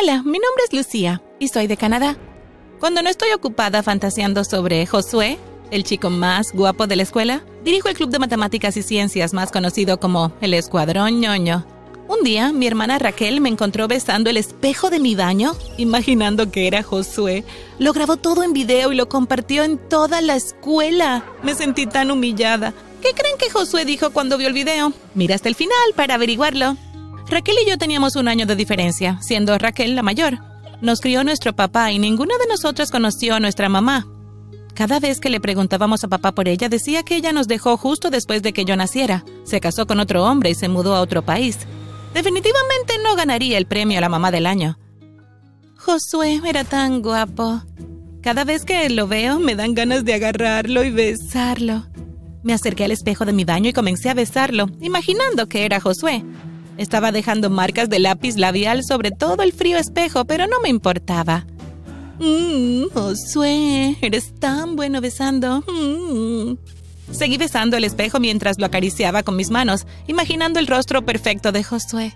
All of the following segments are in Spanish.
Hola, mi nombre es Lucía y soy de Canadá. Cuando no estoy ocupada fantaseando sobre Josué, el chico más guapo de la escuela, dirijo el club de matemáticas y ciencias más conocido como el Escuadrón ñoño. Un día, mi hermana Raquel me encontró besando el espejo de mi baño, imaginando que era Josué. Lo grabó todo en video y lo compartió en toda la escuela. Me sentí tan humillada. ¿Qué creen que Josué dijo cuando vio el video? Mira hasta el final para averiguarlo. Raquel y yo teníamos un año de diferencia, siendo Raquel la mayor. Nos crió nuestro papá y ninguna de nosotras conoció a nuestra mamá. Cada vez que le preguntábamos a papá por ella, decía que ella nos dejó justo después de que yo naciera. Se casó con otro hombre y se mudó a otro país. Definitivamente no ganaría el premio a la mamá del año. Josué era tan guapo. Cada vez que lo veo me dan ganas de agarrarlo y besarlo. Me acerqué al espejo de mi baño y comencé a besarlo, imaginando que era Josué. Estaba dejando marcas de lápiz labial sobre todo el frío espejo, pero no me importaba. Mmm, Josué, eres tan bueno besando. Mm. Seguí besando el espejo mientras lo acariciaba con mis manos, imaginando el rostro perfecto de Josué.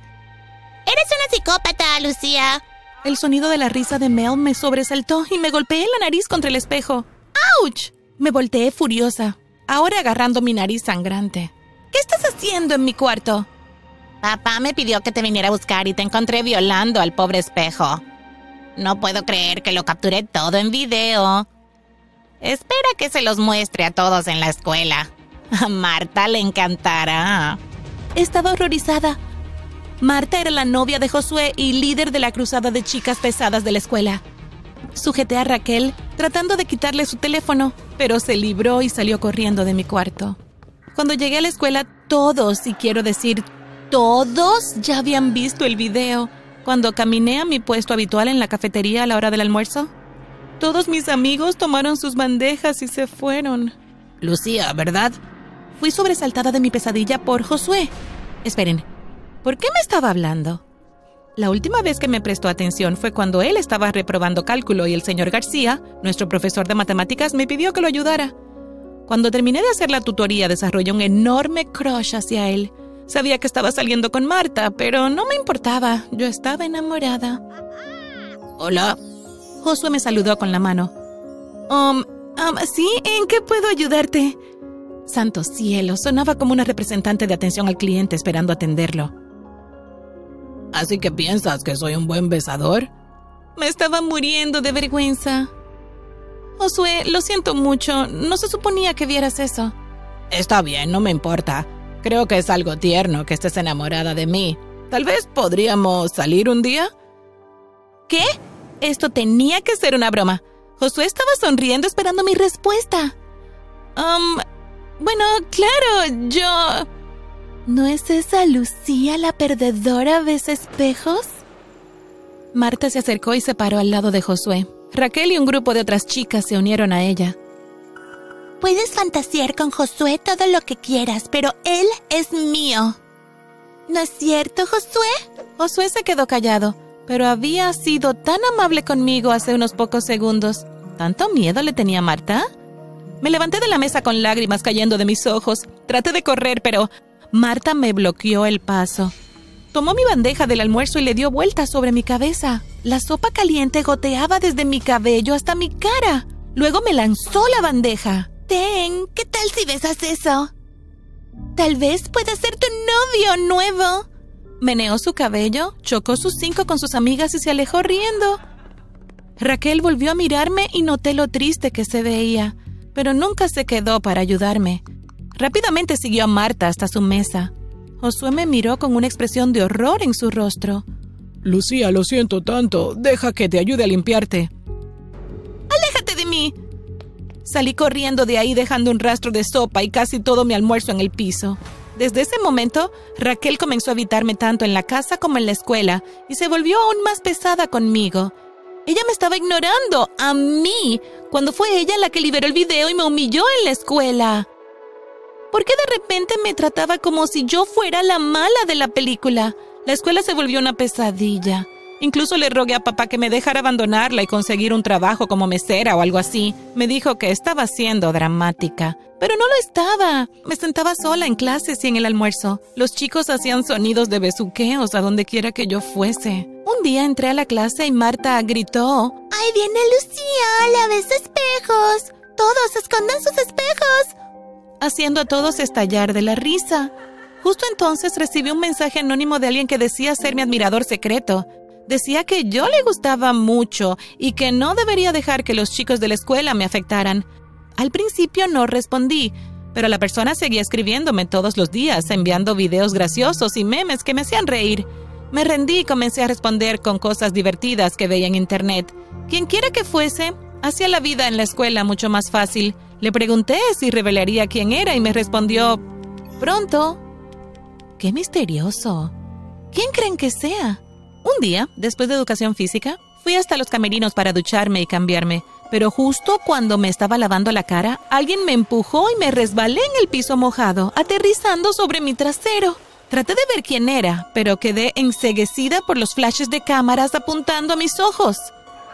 Eres una psicópata, Lucía. El sonido de la risa de Mel me sobresaltó y me golpeé la nariz contra el espejo. ¡Auch! Me volteé furiosa, ahora agarrando mi nariz sangrante. ¿Qué estás haciendo en mi cuarto? Papá me pidió que te viniera a buscar y te encontré violando al pobre espejo. No puedo creer que lo capturé todo en video. Espera que se los muestre a todos en la escuela. A Marta le encantará. Estaba horrorizada. Marta era la novia de Josué y líder de la cruzada de chicas pesadas de la escuela. Sujeté a Raquel tratando de quitarle su teléfono, pero se libró y salió corriendo de mi cuarto. Cuando llegué a la escuela, todos, y quiero decir todos, ya habían visto el video. Cuando caminé a mi puesto habitual en la cafetería a la hora del almuerzo, todos mis amigos tomaron sus bandejas y se fueron. Lucía, ¿verdad? Fui sobresaltada de mi pesadilla por Josué. Esperen, ¿por qué me estaba hablando? La última vez que me prestó atención fue cuando él estaba reprobando cálculo y el señor García, nuestro profesor de matemáticas, me pidió que lo ayudara. Cuando terminé de hacer la tutoría desarrollé un enorme crush hacia él. Sabía que estaba saliendo con Marta, pero no me importaba. Yo estaba enamorada. Hola, Josué me saludó con la mano. Um, um, ¿sí? ¿En qué puedo ayudarte? Santo cielo, sonaba como una representante de atención al cliente esperando atenderlo. ¿Así que piensas que soy un buen besador? Me estaba muriendo de vergüenza. Josué, lo siento mucho. No se suponía que vieras eso. Está bien, no me importa. Creo que es algo tierno que estés enamorada de mí. Tal vez podríamos salir un día. ¿Qué? Esto tenía que ser una broma. Josué estaba sonriendo esperando mi respuesta. Um, bueno, claro, yo... ¿No es esa Lucía la perdedora ves espejos? Marta se acercó y se paró al lado de Josué. Raquel y un grupo de otras chicas se unieron a ella. Puedes fantasear con Josué todo lo que quieras, pero él es mío. ¿No es cierto, Josué? Josué se quedó callado pero había sido tan amable conmigo hace unos pocos segundos. ¿Tanto miedo le tenía Marta? Me levanté de la mesa con lágrimas cayendo de mis ojos. Traté de correr, pero Marta me bloqueó el paso. Tomó mi bandeja del almuerzo y le dio vueltas sobre mi cabeza. La sopa caliente goteaba desde mi cabello hasta mi cara. Luego me lanzó la bandeja. Ten, ¿qué tal si besas eso? Tal vez pueda ser tu novio nuevo. Meneó su cabello, chocó sus cinco con sus amigas y se alejó riendo. Raquel volvió a mirarme y noté lo triste que se veía, pero nunca se quedó para ayudarme. Rápidamente siguió a Marta hasta su mesa. Josué me miró con una expresión de horror en su rostro. Lucía, lo siento tanto. Deja que te ayude a limpiarte. ¡Aléjate de mí! Salí corriendo de ahí dejando un rastro de sopa y casi todo mi almuerzo en el piso. Desde ese momento, Raquel comenzó a evitarme tanto en la casa como en la escuela y se volvió aún más pesada conmigo. Ella me estaba ignorando, a mí, cuando fue ella la que liberó el video y me humilló en la escuela. ¿Por qué de repente me trataba como si yo fuera la mala de la película? La escuela se volvió una pesadilla. Incluso le rogué a papá que me dejara abandonarla y conseguir un trabajo como mesera o algo así. Me dijo que estaba siendo dramática. Pero no lo estaba. Me sentaba sola en clases y en el almuerzo. Los chicos hacían sonidos de besuqueos a donde quiera que yo fuese. Un día entré a la clase y Marta gritó: ¡Ahí viene Lucía! ¡La ves espejos! ¡Todos escondan sus espejos! Haciendo a todos estallar de la risa. Justo entonces recibí un mensaje anónimo de alguien que decía ser mi admirador secreto. Decía que yo le gustaba mucho y que no debería dejar que los chicos de la escuela me afectaran. Al principio no respondí, pero la persona seguía escribiéndome todos los días, enviando videos graciosos y memes que me hacían reír. Me rendí y comencé a responder con cosas divertidas que veía en internet. Quien quiera que fuese, hacía la vida en la escuela mucho más fácil. Le pregunté si revelaría quién era y me respondió, pronto. Qué misterioso. ¿Quién creen que sea? Un día, después de educación física, fui hasta los camerinos para ducharme y cambiarme, pero justo cuando me estaba lavando la cara, alguien me empujó y me resbalé en el piso mojado, aterrizando sobre mi trasero. Traté de ver quién era, pero quedé enseguecida por los flashes de cámaras apuntando a mis ojos.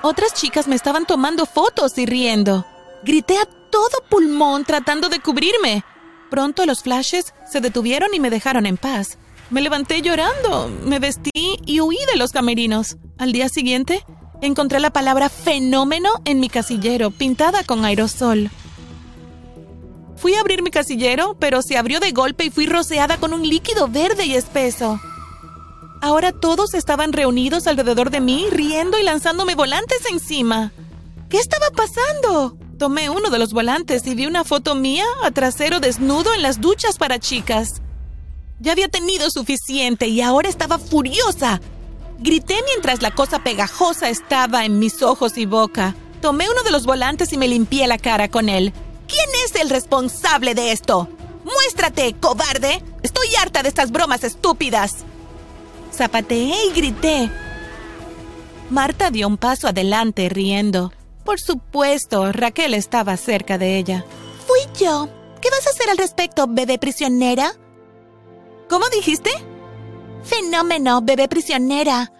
Otras chicas me estaban tomando fotos y riendo. Grité a todo pulmón tratando de cubrirme. Pronto los flashes se detuvieron y me dejaron en paz. Me levanté llorando, me vestí y huí de los camerinos. Al día siguiente, encontré la palabra fenómeno en mi casillero, pintada con aerosol. Fui a abrir mi casillero, pero se abrió de golpe y fui rociada con un líquido verde y espeso. Ahora todos estaban reunidos alrededor de mí, riendo y lanzándome volantes encima. ¿Qué estaba pasando? Tomé uno de los volantes y vi una foto mía a trasero desnudo en las duchas para chicas. Ya había tenido suficiente y ahora estaba furiosa. Grité mientras la cosa pegajosa estaba en mis ojos y boca. Tomé uno de los volantes y me limpié la cara con él. ¿Quién es el responsable de esto? ¡Muéstrate, cobarde! Estoy harta de estas bromas estúpidas. Zapateé y grité. Marta dio un paso adelante riendo. Por supuesto, Raquel estaba cerca de ella. Fui yo. ¿Qué vas a hacer al respecto, bebé prisionera? ¿Cómo dijiste? Fenómeno, bebé prisionera.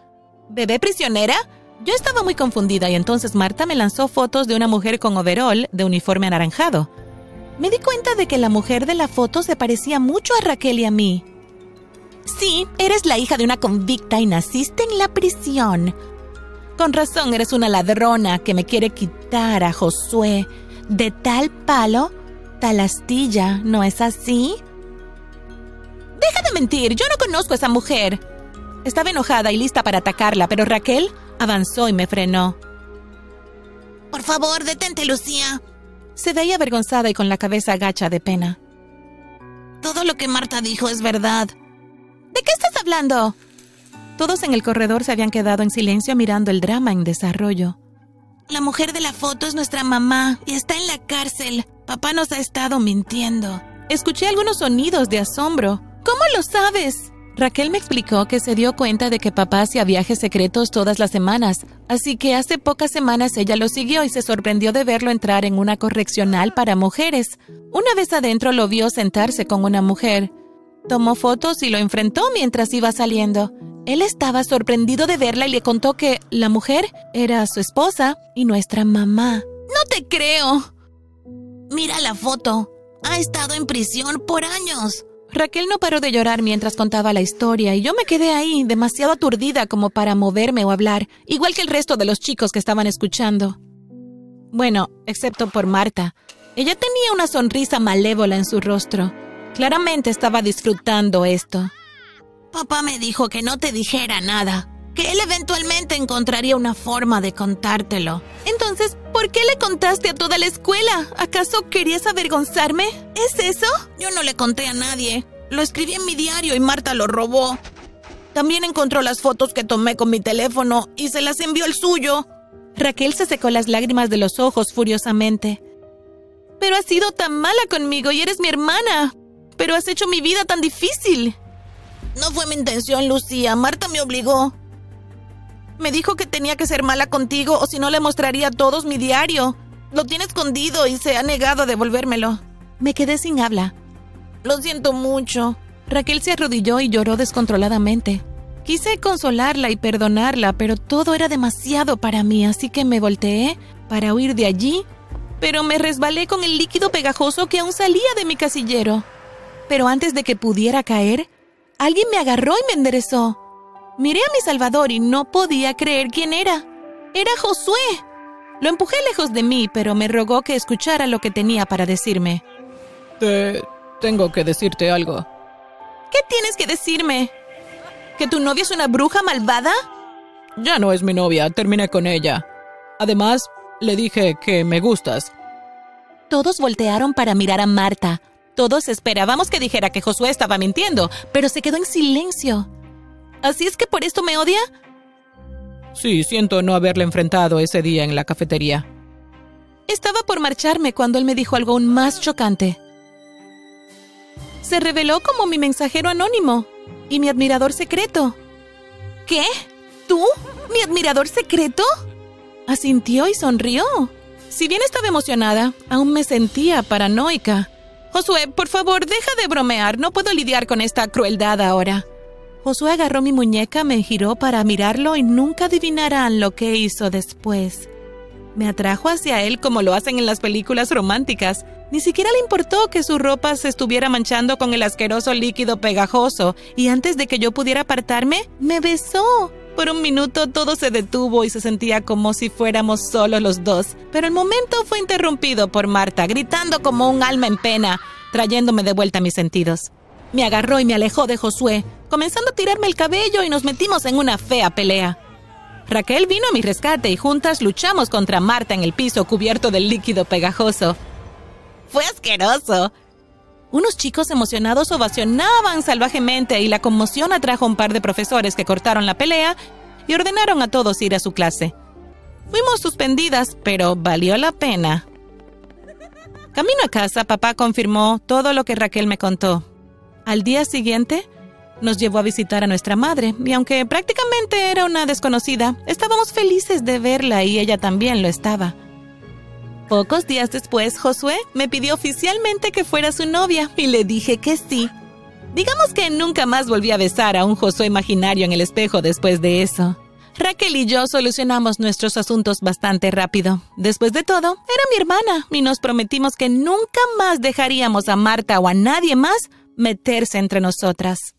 ¿Bebé prisionera? Yo estaba muy confundida y entonces Marta me lanzó fotos de una mujer con overol de uniforme anaranjado. Me di cuenta de que la mujer de la foto se parecía mucho a Raquel y a mí. Sí, eres la hija de una convicta y naciste en la prisión. Con razón, eres una ladrona que me quiere quitar a Josué. De tal palo, tal astilla, ¿no es así? Deja de mentir, yo no conozco a esa mujer. Estaba enojada y lista para atacarla, pero Raquel avanzó y me frenó. Por favor, detente, Lucía. Se veía avergonzada y con la cabeza agacha de pena. Todo lo que Marta dijo es verdad. ¿De qué estás hablando? Todos en el corredor se habían quedado en silencio mirando el drama en desarrollo. La mujer de la foto es nuestra mamá y está en la cárcel. Papá nos ha estado mintiendo. Escuché algunos sonidos de asombro. ¿Cómo lo sabes? Raquel me explicó que se dio cuenta de que papá hacía viajes secretos todas las semanas, así que hace pocas semanas ella lo siguió y se sorprendió de verlo entrar en una correccional para mujeres. Una vez adentro lo vio sentarse con una mujer. Tomó fotos y lo enfrentó mientras iba saliendo. Él estaba sorprendido de verla y le contó que la mujer era su esposa y nuestra mamá. No te creo. Mira la foto. Ha estado en prisión por años. Raquel no paró de llorar mientras contaba la historia y yo me quedé ahí, demasiado aturdida como para moverme o hablar, igual que el resto de los chicos que estaban escuchando. Bueno, excepto por Marta. Ella tenía una sonrisa malévola en su rostro. Claramente estaba disfrutando esto. Papá me dijo que no te dijera nada, que él eventualmente encontraría una forma de contártelo. Entonces, ¿por qué le contaste a toda la escuela? ¿Acaso querías avergonzarme? ¿Es eso? Yo no le conté a nadie. Lo escribí en mi diario y Marta lo robó. También encontró las fotos que tomé con mi teléfono y se las envió el suyo. Raquel se secó las lágrimas de los ojos furiosamente. Pero has sido tan mala conmigo y eres mi hermana. Pero has hecho mi vida tan difícil. No fue mi intención, Lucía. Marta me obligó. Me dijo que tenía que ser mala contigo o si no le mostraría a todos mi diario. Lo tiene escondido y se ha negado a devolvérmelo. Me quedé sin habla. Lo siento mucho. Raquel se arrodilló y lloró descontroladamente. Quise consolarla y perdonarla, pero todo era demasiado para mí, así que me volteé para huir de allí, pero me resbalé con el líquido pegajoso que aún salía de mi casillero. Pero antes de que pudiera caer, alguien me agarró y me enderezó. Miré a mi Salvador y no podía creer quién era. Era Josué. Lo empujé lejos de mí, pero me rogó que escuchara lo que tenía para decirme. Te tengo que decirte algo. ¿Qué tienes que decirme? ¿Que tu novia es una bruja malvada? Ya no es mi novia, terminé con ella. Además, le dije que me gustas. Todos voltearon para mirar a Marta. Todos esperábamos que dijera que Josué estaba mintiendo, pero se quedó en silencio. ¿Así es que por esto me odia? Sí, siento no haberle enfrentado ese día en la cafetería. Estaba por marcharme cuando él me dijo algo aún más chocante. Se reveló como mi mensajero anónimo y mi admirador secreto. ¿Qué? ¿Tú? ¿Mi admirador secreto? Asintió y sonrió. Si bien estaba emocionada, aún me sentía paranoica. Josué, por favor, deja de bromear. No puedo lidiar con esta crueldad ahora. Josué agarró mi muñeca, me giró para mirarlo y nunca adivinarán lo que hizo después. Me atrajo hacia él como lo hacen en las películas románticas. Ni siquiera le importó que su ropa se estuviera manchando con el asqueroso líquido pegajoso, y antes de que yo pudiera apartarme, me besó. Por un minuto todo se detuvo y se sentía como si fuéramos solo los dos, pero el momento fue interrumpido por Marta, gritando como un alma en pena, trayéndome de vuelta mis sentidos. Me agarró y me alejó de Josué, comenzando a tirarme el cabello y nos metimos en una fea pelea. Raquel vino a mi rescate y juntas luchamos contra Marta en el piso cubierto del líquido pegajoso. Fue asqueroso. Unos chicos emocionados ovacionaban salvajemente y la conmoción atrajo a un par de profesores que cortaron la pelea y ordenaron a todos ir a su clase. Fuimos suspendidas, pero valió la pena. Camino a casa, papá confirmó todo lo que Raquel me contó. Al día siguiente, nos llevó a visitar a nuestra madre, y aunque prácticamente era una desconocida, estábamos felices de verla y ella también lo estaba. Pocos días después, Josué me pidió oficialmente que fuera su novia y le dije que sí. Digamos que nunca más volví a besar a un Josué imaginario en el espejo después de eso. Raquel y yo solucionamos nuestros asuntos bastante rápido. Después de todo, era mi hermana y nos prometimos que nunca más dejaríamos a Marta o a nadie más meterse entre nosotras.